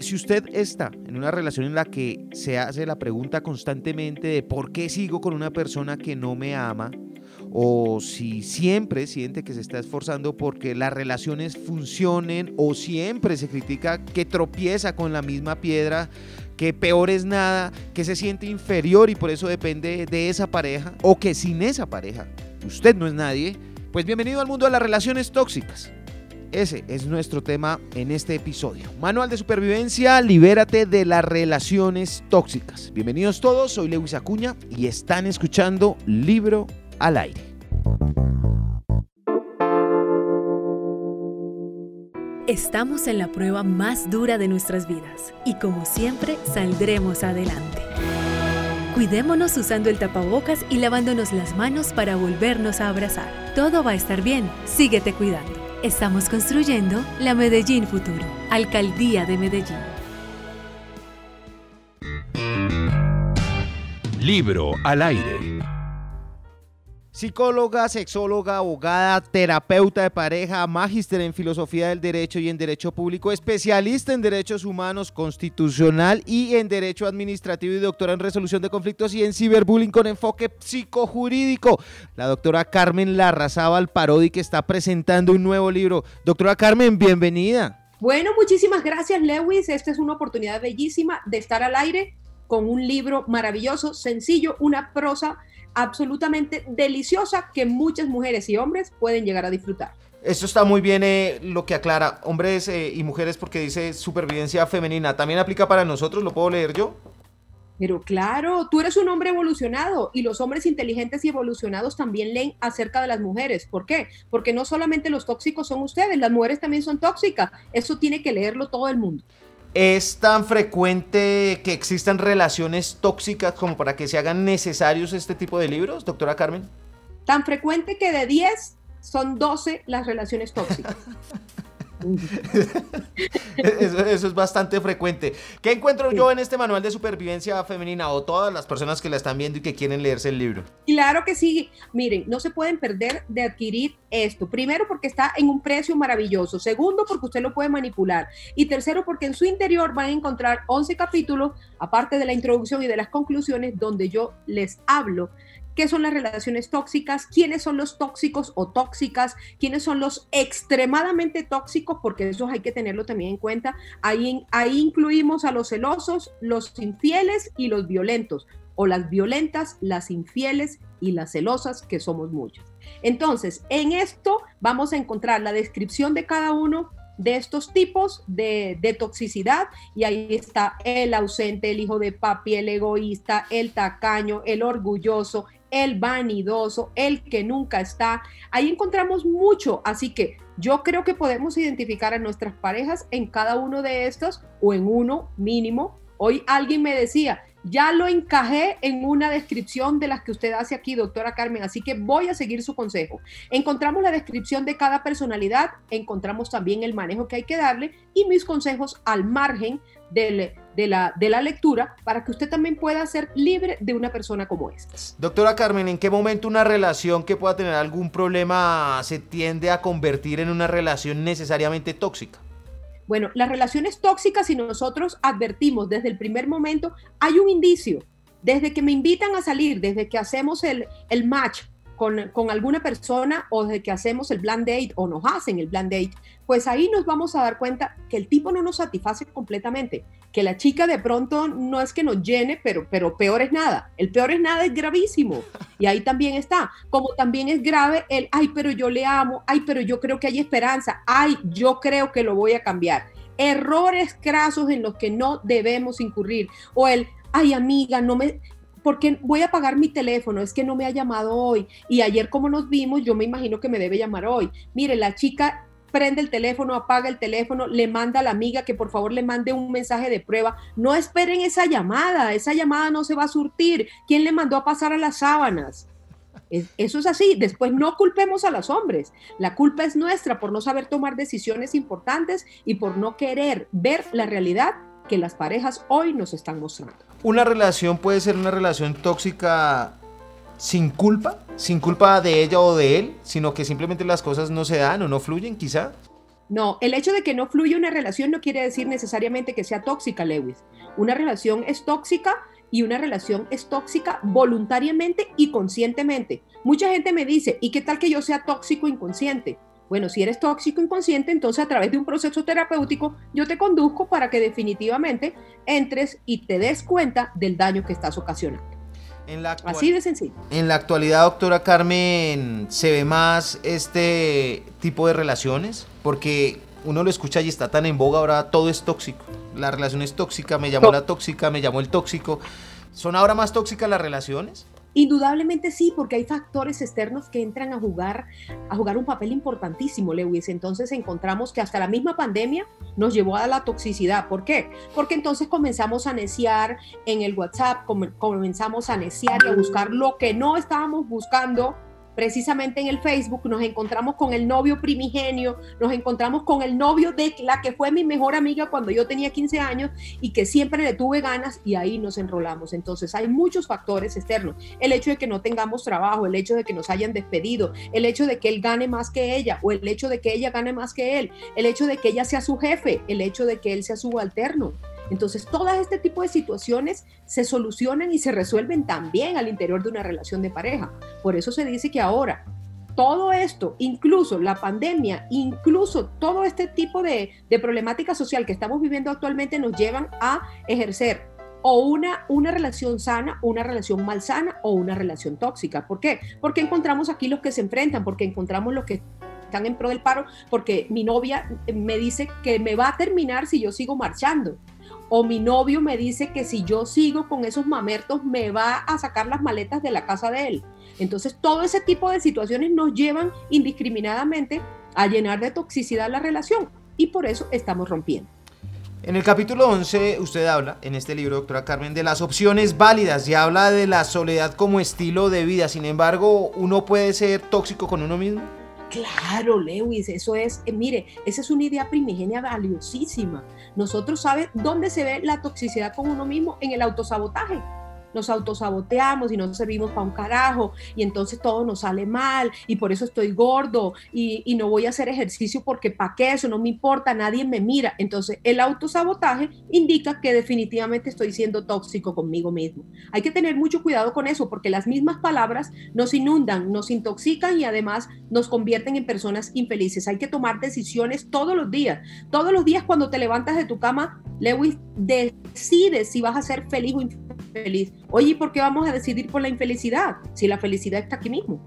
Si usted está en una relación en la que se hace la pregunta constantemente de por qué sigo con una persona que no me ama, o si siempre siente que se está esforzando porque las relaciones funcionen, o siempre se critica que tropieza con la misma piedra, que peor es nada, que se siente inferior y por eso depende de esa pareja, o que sin esa pareja usted no es nadie, pues bienvenido al mundo de las relaciones tóxicas. Ese es nuestro tema en este episodio. Manual de supervivencia, libérate de las relaciones tóxicas. Bienvenidos todos, soy Lewis Acuña y están escuchando Libro al Aire. Estamos en la prueba más dura de nuestras vidas y como siempre saldremos adelante. Cuidémonos usando el tapabocas y lavándonos las manos para volvernos a abrazar. Todo va a estar bien, síguete cuidando. Estamos construyendo la Medellín Futuro, Alcaldía de Medellín. Libro al aire. Psicóloga, sexóloga, abogada, terapeuta de pareja, magíster en filosofía del derecho y en derecho público, especialista en derechos humanos, constitucional y en derecho administrativo y doctora en resolución de conflictos y en ciberbullying con enfoque psicojurídico. La doctora Carmen Larrazábal Parodi que está presentando un nuevo libro. Doctora Carmen, bienvenida. Bueno, muchísimas gracias Lewis. Esta es una oportunidad bellísima de estar al aire con un libro maravilloso, sencillo, una prosa absolutamente deliciosa que muchas mujeres y hombres pueden llegar a disfrutar. Esto está muy bien eh, lo que aclara hombres eh, y mujeres porque dice supervivencia femenina. ¿También aplica para nosotros? ¿Lo puedo leer yo? Pero claro, tú eres un hombre evolucionado y los hombres inteligentes y evolucionados también leen acerca de las mujeres. ¿Por qué? Porque no solamente los tóxicos son ustedes, las mujeres también son tóxicas. Eso tiene que leerlo todo el mundo. ¿Es tan frecuente que existan relaciones tóxicas como para que se hagan necesarios este tipo de libros, doctora Carmen? Tan frecuente que de 10 son 12 las relaciones tóxicas. eso, es bastante frecuente. ¿Qué encuentro yo en este manual de supervivencia femenina o todas las personas que la están viendo y que quieren leerse el libro? Claro que sí. Miren, no se pueden perder de adquirir esto. Primero, porque está en un precio maravilloso. Segundo, porque usted lo puede manipular. Y tercero, porque en su interior van a encontrar 11 capítulos, aparte de la introducción y de las conclusiones, donde yo les hablo qué son las relaciones tóxicas, quiénes son los tóxicos o tóxicas, quiénes son los extremadamente tóxicos, porque eso hay que tenerlo también en cuenta. Ahí, ahí incluimos a los celosos, los infieles y los violentos, o las violentas, las infieles y las celosas, que somos muchos. Entonces, en esto vamos a encontrar la descripción de cada uno de estos tipos de, de, toxicidad y ahí está el ausente, el hijo de papi, el egoísta, el tacaño, el orgulloso, el vanidoso, el que nunca está. Ahí encontramos mucho, así que yo creo que podemos identificar a nuestras parejas en cada uno de estos o en uno mínimo. Hoy alguien me decía, ya lo encajé en una descripción de las que usted hace aquí, doctora Carmen, así que voy a seguir su consejo. Encontramos la descripción de cada personalidad, encontramos también el manejo que hay que darle y mis consejos al margen de la, de la lectura para que usted también pueda ser libre de una persona como esta. Doctora Carmen, ¿en qué momento una relación que pueda tener algún problema se tiende a convertir en una relación necesariamente tóxica? Bueno, las relaciones tóxicas, si nosotros advertimos desde el primer momento, hay un indicio. Desde que me invitan a salir, desde que hacemos el, el match, con, alguna persona o de que hacemos el blind date o nos hacen el blind date, pues ahí nos vamos a dar cuenta que el tipo no nos satisface completamente, que la chica de pronto no es que nos llene, pero, pero peor es nada. El peor es nada es gravísimo. Y ahí también está. Como también es grave el, ay, pero yo le amo, ay, pero yo creo que hay esperanza, ay, yo creo que lo voy a cambiar. Errores crasos en los que no debemos incurrir. O el, ay amiga, no me, porque voy a pagar mi teléfono, es que no me ha llamado hoy. Y ayer como nos vimos, yo me imagino que me debe llamar hoy. Mire, la chica prende el teléfono, apaga el teléfono, le manda a la amiga que por favor le mande un mensaje de prueba. No esperen esa llamada, esa llamada no se va a surtir. ¿Quién le mandó a pasar a las sábanas? Eso es así. Después no culpemos a los hombres. La culpa es nuestra por no saber tomar decisiones importantes y por no querer ver la realidad que las parejas hoy nos están mostrando. ¿Una relación puede ser una relación tóxica sin culpa? Sin culpa de ella o de él, sino que simplemente las cosas no se dan o no fluyen, quizá. No, el hecho de que no fluya una relación no quiere decir necesariamente que sea tóxica, Lewis. Una relación es tóxica y una relación es tóxica voluntariamente y conscientemente. Mucha gente me dice, ¿y qué tal que yo sea tóxico inconsciente? Bueno, si eres tóxico inconsciente, entonces a través de un proceso terapéutico yo te conduzco para que definitivamente entres y te des cuenta del daño que estás ocasionando. Así de sencillo. En la actualidad, doctora Carmen, ¿se ve más este tipo de relaciones? Porque uno lo escucha y está tan en boga, ahora todo es tóxico. La relación es tóxica, me llamó la tóxica, me llamó el tóxico. ¿Son ahora más tóxicas las relaciones? Indudablemente sí, porque hay factores externos que entran a jugar, a jugar un papel importantísimo, Lewis. Entonces encontramos que hasta la misma pandemia nos llevó a la toxicidad. ¿Por qué? Porque entonces comenzamos a neciar en el WhatsApp, comenzamos a neciar y a buscar lo que no estábamos buscando precisamente en el Facebook nos encontramos con el novio primigenio, nos encontramos con el novio de la que fue mi mejor amiga cuando yo tenía 15 años y que siempre le tuve ganas y ahí nos enrolamos. Entonces hay muchos factores externos. El hecho de que no tengamos trabajo, el hecho de que nos hayan despedido, el hecho de que él gane más que ella o el hecho de que ella gane más que él, el hecho de que ella sea su jefe, el hecho de que él sea subalterno. Entonces, todo este tipo de situaciones se solucionan y se resuelven también al interior de una relación de pareja. Por eso se dice que ahora todo esto, incluso la pandemia, incluso todo este tipo de, problemática social que estamos viviendo actualmente nos llevan a ejercer o una, una relación sana, una relación malsana o una relación tóxica. ¿Por qué? Porque encontramos aquí los que se enfrentan, porque encontramos los que están en pro del paro, porque mi novia me dice que me va a terminar si yo sigo marchando o mi novio me dice que si yo sigo con esos mamertos me va a sacar las maletas de la casa de él. Entonces todo ese tipo de situaciones nos llevan indiscriminadamente a llenar de toxicidad la relación y por eso estamos rompiendo. En el capítulo 11 usted habla, en este libro, doctora Carmen, de las opciones válidas y habla de la soledad como estilo de vida. Sin embargo, ¿uno puede ser tóxico con uno mismo? Claro, Lewis, eso es, eh, mire, esa es una idea primigenia valiosísima. Nosotros sabe dónde se ve la toxicidad con uno mismo en el autosabotaje nos autosaboteamos y no servimos para un carajo y entonces todo nos sale mal y por eso estoy gordo y, no voy a hacer ejercicio porque para qué eso no me importa, nadie me mira. Entonces el autosabotaje indica que definitivamente estoy siendo tóxico conmigo mismo. Hay que tener mucho cuidado con eso porque las mismas palabras nos inundan, nos intoxican y además nos convierten en personas infelices. Hay que tomar decisiones todos los días. Todos los días cuando te levantas de tu cama, Lewis, decides si vas a ser feliz o infeliz. Oye, ¿por qué vamos a decidir por la infelicidad si la felicidad está aquí mismo?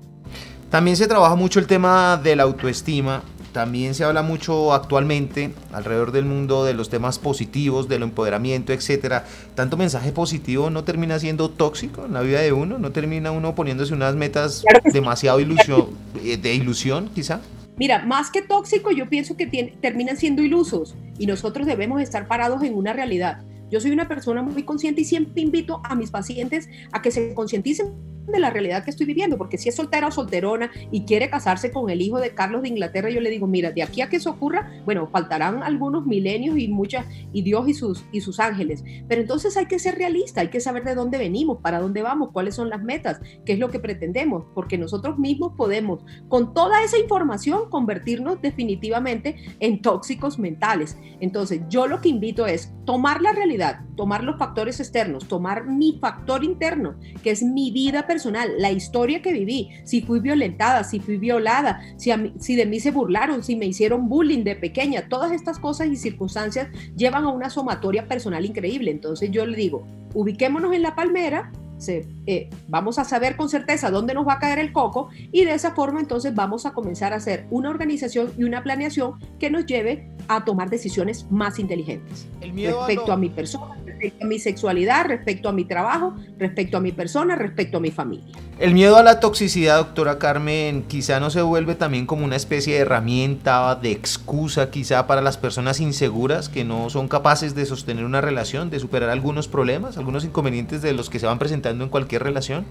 También se trabaja mucho el tema de la autoestima. También se habla mucho actualmente alrededor del mundo de los temas positivos, del empoderamiento, etcétera. Tanto mensaje positivo no termina siendo tóxico en la vida de uno, no termina uno poniéndose unas metas demasiado ilusión, eh, de ilusión, quizá. Mira, más que tóxico, yo pienso que terminan siendo ilusos y nosotros debemos estar parados en una realidad. Yo soy una persona muy consciente y siempre invito a mis pacientes a que se concienticen de la realidad que estoy viviendo, porque si es soltera o solterona y quiere casarse con el hijo de Carlos de Inglaterra, yo le digo, mira, de aquí a que eso ocurra, bueno, faltarán algunos milenios y muchas, y Dios y sus, y sus ángeles, pero entonces hay que ser realista, hay que saber de dónde venimos, para dónde vamos, cuáles son las metas, qué es lo que pretendemos, porque nosotros mismos podemos, con toda esa información, convertirnos definitivamente en tóxicos mentales. Entonces, yo lo que invito es tomar la realidad, tomar los factores externos, tomar mi factor interno, que es mi vida personal, la historia que viví, si fui violentada, si fui violada, si, si de mí se burlaron, si me hicieron bullying de pequeña, todas estas cosas y circunstancias llevan a una somatoria personal increíble. Entonces yo le digo, ubiquémonos en la palmera, eh, vamos a saber con certeza dónde nos va a caer el coco y de esa forma entonces vamos a comenzar a hacer una organización y una planeación que nos lleve a tomar decisiones más inteligentes respecto a, mi persona, respecto a mi sexualidad, respecto a mi trabajo, respecto a mi persona, respecto a mi familia. El miedo a la toxicidad, doctora Carmen, quizá no se vuelve también como una especie de herramienta, de excusa quizá para las personas inseguras que no son capaces de sostener una relación, de superar algunos problemas, algunos inconvenientes de los que se van presentando en cualquier relación.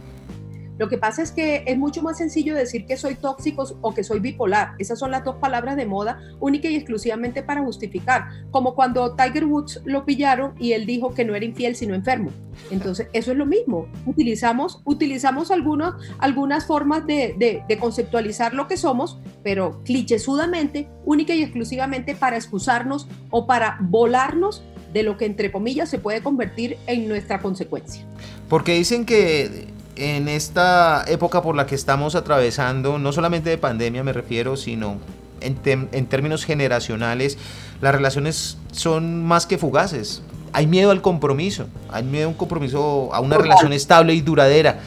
Lo que pasa es que es mucho más sencillo decir que soy tóxico o que soy bipolar. Esas son las dos palabras de moda única y exclusivamente para justificar. Como cuando Tiger Woods lo pillaron y él dijo que no era infiel sino enfermo. Entonces, eso es lo mismo. Utilizamos, utilizamos algunos, algunas formas de, conceptualizar lo que somos, pero clichesudamente, única y exclusivamente para excusarnos o para volarnos de lo que entre comillas se puede convertir en nuestra consecuencia. Porque dicen que en esta época por la que estamos atravesando, no solamente de pandemia me refiero, sino en, en términos generacionales, las relaciones son más que fugaces. Hay miedo al compromiso, hay miedo a un compromiso, a una relación estable y duradera.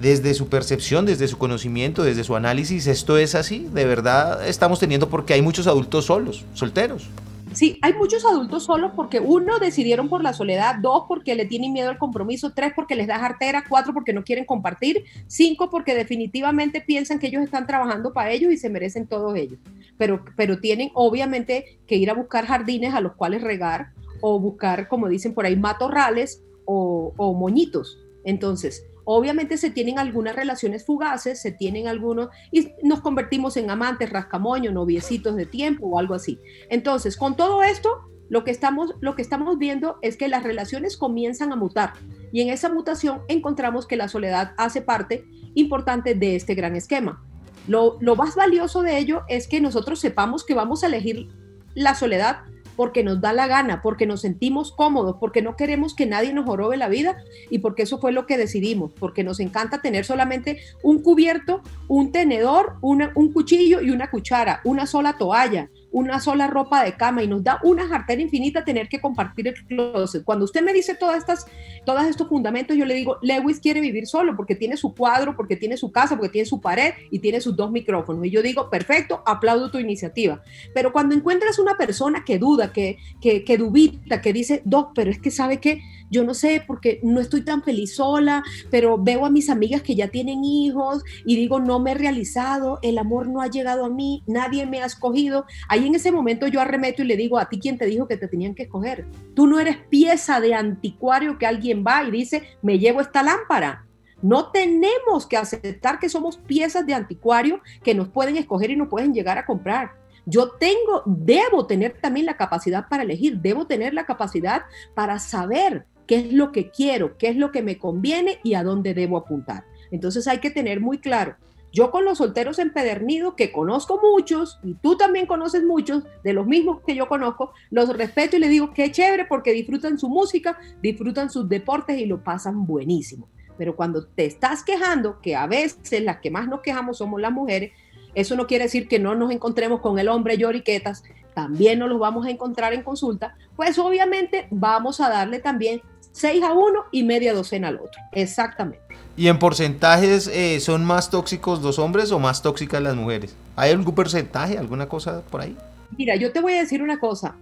Desde su percepción, desde su conocimiento, desde su análisis, ¿esto es así? ¿De verdad estamos teniendo porque hay muchos adultos solos, solteros? Sí, hay muchos adultos solos porque uno decidieron por la soledad, dos porque le tienen miedo al compromiso, tres porque les da jartera, cuatro porque no quieren compartir, cinco porque definitivamente piensan que ellos están trabajando para ellos y se merecen todos ellos. Pero, pero tienen obviamente que ir a buscar jardines a los cuales regar o buscar, como dicen por ahí, matorrales o, o moñitos. Entonces, Obviamente se tienen algunas relaciones fugaces, se tienen algunos y nos convertimos en amantes, rascamoños, noviecitos de tiempo o algo así. Entonces, con todo esto, lo que estamos, lo que estamos viendo es que las relaciones comienzan a mutar y en esa mutación encontramos que la soledad hace parte importante de este gran esquema. Lo, lo más valioso de ello es que nosotros sepamos que vamos a elegir la soledad porque nos da la gana, porque nos sentimos cómodos, porque no queremos que nadie nos jorobe la vida y porque eso fue lo que decidimos, porque nos encanta tener solamente un cubierto, un tenedor, un cuchillo y una cuchara, una sola toalla, una sola ropa de cama y nos da una jartera infinita tener que compartir el closet. Cuando usted me dice todas estas, todos estos fundamentos, yo le digo, Lewis quiere vivir solo porque tiene su cuadro, porque tiene su casa, porque tiene su pared y tiene sus dos micrófonos. Y yo digo, perfecto, aplaudo tu iniciativa. Pero cuando encuentras una persona que duda, que, que, que dubita, que dice, Doc, pero es que sabe que yo no sé, porque no estoy tan feliz sola, pero veo a mis amigas que ya tienen hijos y digo, no me he realizado, el amor no ha llegado a mí, nadie me ha escogido. Ahí en ese momento yo arremeto y le digo, a ti quién te dijo que te tenían que escoger. Tú no eres pieza de anticuario que alguien va y dice, me llevo esta lámpara. No tenemos que aceptar que somos piezas de anticuario que nos pueden escoger y nos pueden llegar a comprar. Yo tengo, debo tener también la capacidad para elegir, debo tener la capacidad para saber qué es lo que quiero, qué es lo que me conviene y a dónde debo apuntar. Entonces hay que tener muy claro. Yo con los solteros empedernidos, que conozco muchos, y tú también conoces muchos, de los mismos que yo conozco, los respeto y les digo que chévere porque disfrutan su música, disfrutan sus deportes y lo pasan buenísimo. Pero cuando te estás quejando, que a veces las que más nos quejamos somos las mujeres, eso no quiere decir que no nos encontremos con el hombre lloriquetas, también nos los vamos a encontrar en consulta, pues obviamente vamos a darle también 6 a uno y media docena al otro. Exactamente. ¿Y en porcentajes eh, son más tóxicos los hombres o más tóxicas las mujeres? ¿Hay algún porcentaje, alguna cosa por ahí? Mira, yo te voy a decir una cosa.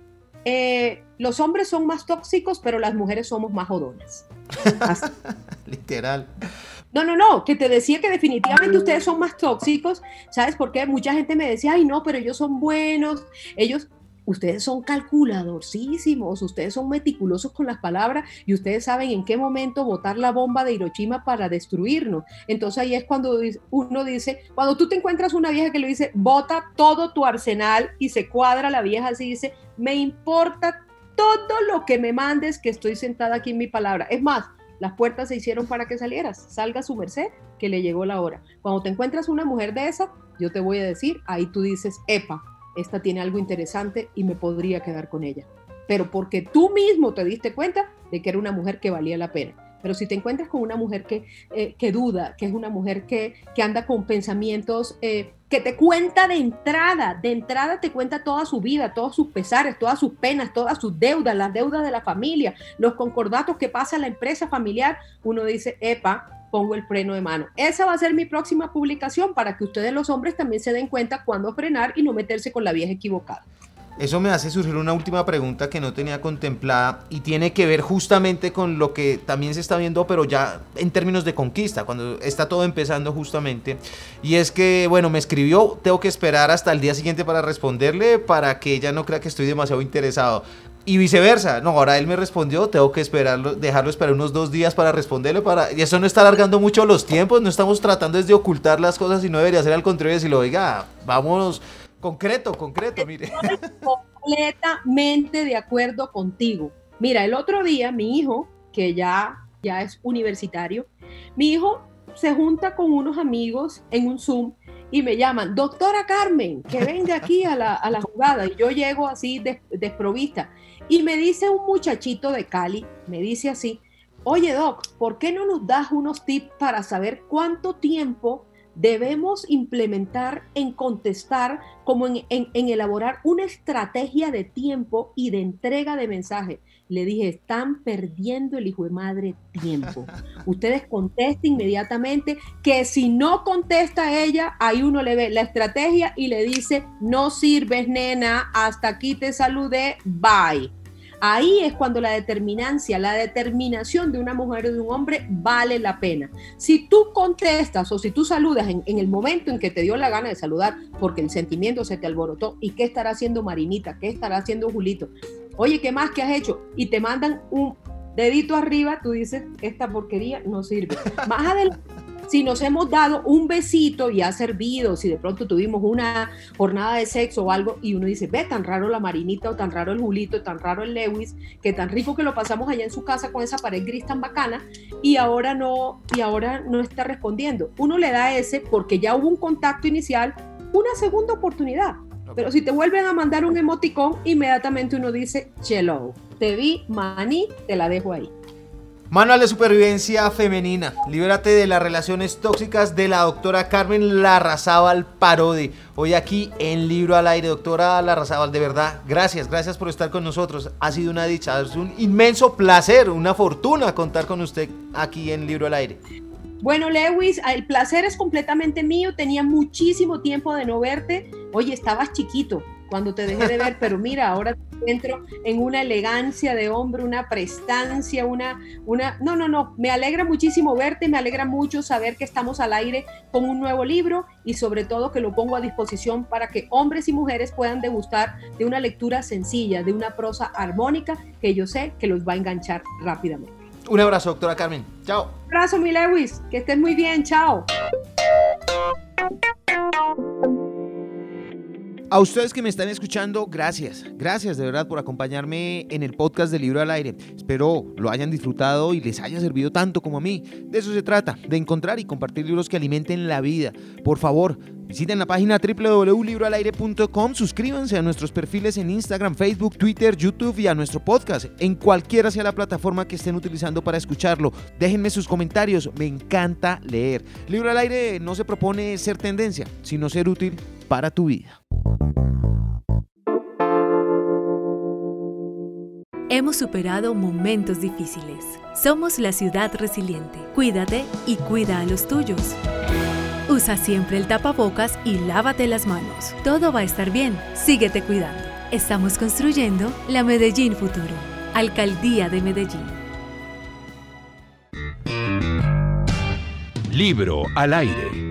Eh, los hombres son más tóxicos, pero las mujeres somos más jodonas. Literal. No, no, no, que te decía que definitivamente ustedes son más tóxicos. ¿Sabes por qué? Mucha gente me decía, ay, no, pero ellos son buenos. Ellos, ustedes son calculadorcísimos, ustedes son meticulosos con las palabras y ustedes saben en qué momento botar la bomba de Hiroshima para destruirnos. Entonces ahí es cuando uno dice, cuando tú te encuentras una vieja que le dice, bota todo tu arsenal y se cuadra la vieja así dice, me importa todo lo que me mandes que estoy sentada aquí en mi palabra. Es más, las puertas se hicieron para que salieras, salga su merced, que le llegó la hora. Cuando te encuentras una mujer de esa, yo te voy a decir, ahí tú dices, epa, esta tiene algo interesante y me podría quedar con ella. Pero porque tú mismo te diste cuenta de que era una mujer que valía la pena. Pero si te encuentras con una mujer que, eh, que duda, que es una mujer que, que anda con pensamientos, eh, que te cuenta de entrada, de entrada te cuenta toda su vida, todos sus pesares, todas sus penas, todas sus deudas, las deudas de la familia, los concordatos que pasa la empresa familiar, uno dice, epa, pongo el freno de mano. Esa va a ser mi próxima publicación para que ustedes los hombres también se den cuenta cuándo frenar y no meterse con la vieja equivocada. Eso me hace surgir una última pregunta que no tenía contemplada y tiene que ver justamente con lo que también se está viendo, pero ya en términos de conquista, cuando está todo empezando justamente. Y es que, bueno, me escribió, tengo que esperar hasta el día siguiente para responderle para que ella no crea que estoy demasiado interesado. Y viceversa, no, ahora él me respondió, tengo que esperarlo, dejarlo esperar unos dos días para responderle, para, y eso no está alargando mucho los tiempos, no estamos tratando de ocultar las cosas y no debería ser al contrario, decirlo, oiga, vámonos Concreto, concreto, mire. Estoy completamente de acuerdo contigo. Mira, el otro día mi hijo, que ya, ya es universitario, mi hijo se junta con unos amigos en un Zoom y me llaman, doctora Carmen, que venga aquí a la, a la jugada. Y yo llego así desprovista. Y me dice un muchachito de Cali, me dice así, oye doc, ¿por qué no nos das unos tips para saber cuánto tiempo debemos implementar en contestar, como en, elaborar una estrategia de tiempo y de entrega de mensaje. Le dije, están perdiendo el hijo de madre tiempo. Ustedes contesten inmediatamente, que si no contesta ella, ahí uno le ve la estrategia y le dice, no sirves, nena, hasta aquí te saludé, bye. Ahí es cuando la determinancia, la determinación de una mujer o de un hombre vale la pena. Si tú contestas o si tú saludas en, el momento en que te dio la gana de saludar, porque el sentimiento se te alborotó, ¿y qué estará haciendo Marinita? ¿Qué estará haciendo Julito? Oye, ¿qué más que has hecho? Y te mandan un dedito arriba, tú dices, esta porquería no sirve. Más adelante si nos hemos dado un besito y ha servido, si de pronto tuvimos una jornada de sexo o algo y uno dice, ve, tan raro la Marinita o tan raro el Julito, tan raro el Lewis, que tan rico que lo pasamos allá en su casa con esa pared gris tan bacana y ahora no, y ahora no está respondiendo. Uno le da ese porque ya hubo un contacto inicial, una segunda oportunidad. Pero si te vuelven a mandar un emoticón, inmediatamente uno dice, chelo, te vi, maní, te la dejo ahí. Manual de supervivencia femenina. Libérate de las relaciones tóxicas de la doctora Carmen Larrazábal Parodi. Hoy aquí en Libro al Aire. Doctora Larrazábal, de verdad, gracias, gracias por estar con nosotros. Ha sido una dicha, es un inmenso placer, una fortuna contar con usted aquí en Libro al Aire. Bueno, Lewis, el placer es completamente mío. Tenía muchísimo tiempo de no verte. Oye, estabas chiquito cuando te dejé de ver, pero mira, ahora entro en una elegancia de hombre, una prestancia, una, una, no, no, no, me alegra muchísimo verte, me alegra mucho saber que estamos al aire con un nuevo libro y sobre todo que lo pongo a disposición para que hombres y mujeres puedan degustar de una lectura sencilla, de una prosa armónica que yo sé que los va a enganchar rápidamente. Un abrazo, doctora Carmen. Chao. Un abrazo, mi Lewis. Que estés muy bien. Chao. A ustedes que me están escuchando, gracias. Gracias de verdad por acompañarme en el podcast de Libro al Aire. Espero lo hayan disfrutado y les haya servido tanto como a mí. De eso se trata, de encontrar y compartir libros que alimenten la vida. Por favor, visiten la página www.libroalaire.com, suscríbanse a nuestros perfiles en Instagram, Facebook, Twitter, YouTube y a nuestro podcast, en cualquiera sea la plataforma que estén utilizando para escucharlo. Déjenme sus comentarios, me encanta leer. Libro al Aire no se propone ser tendencia, sino ser útil para tu vida. Hemos superado momentos difíciles. Somos la ciudad resiliente. Cuídate y cuida a los tuyos. Usa siempre el tapabocas y lávate las manos. Todo va a estar bien. Síguete cuidando. Estamos construyendo la Medellín Futuro. Alcaldía de Medellín. Libro al aire.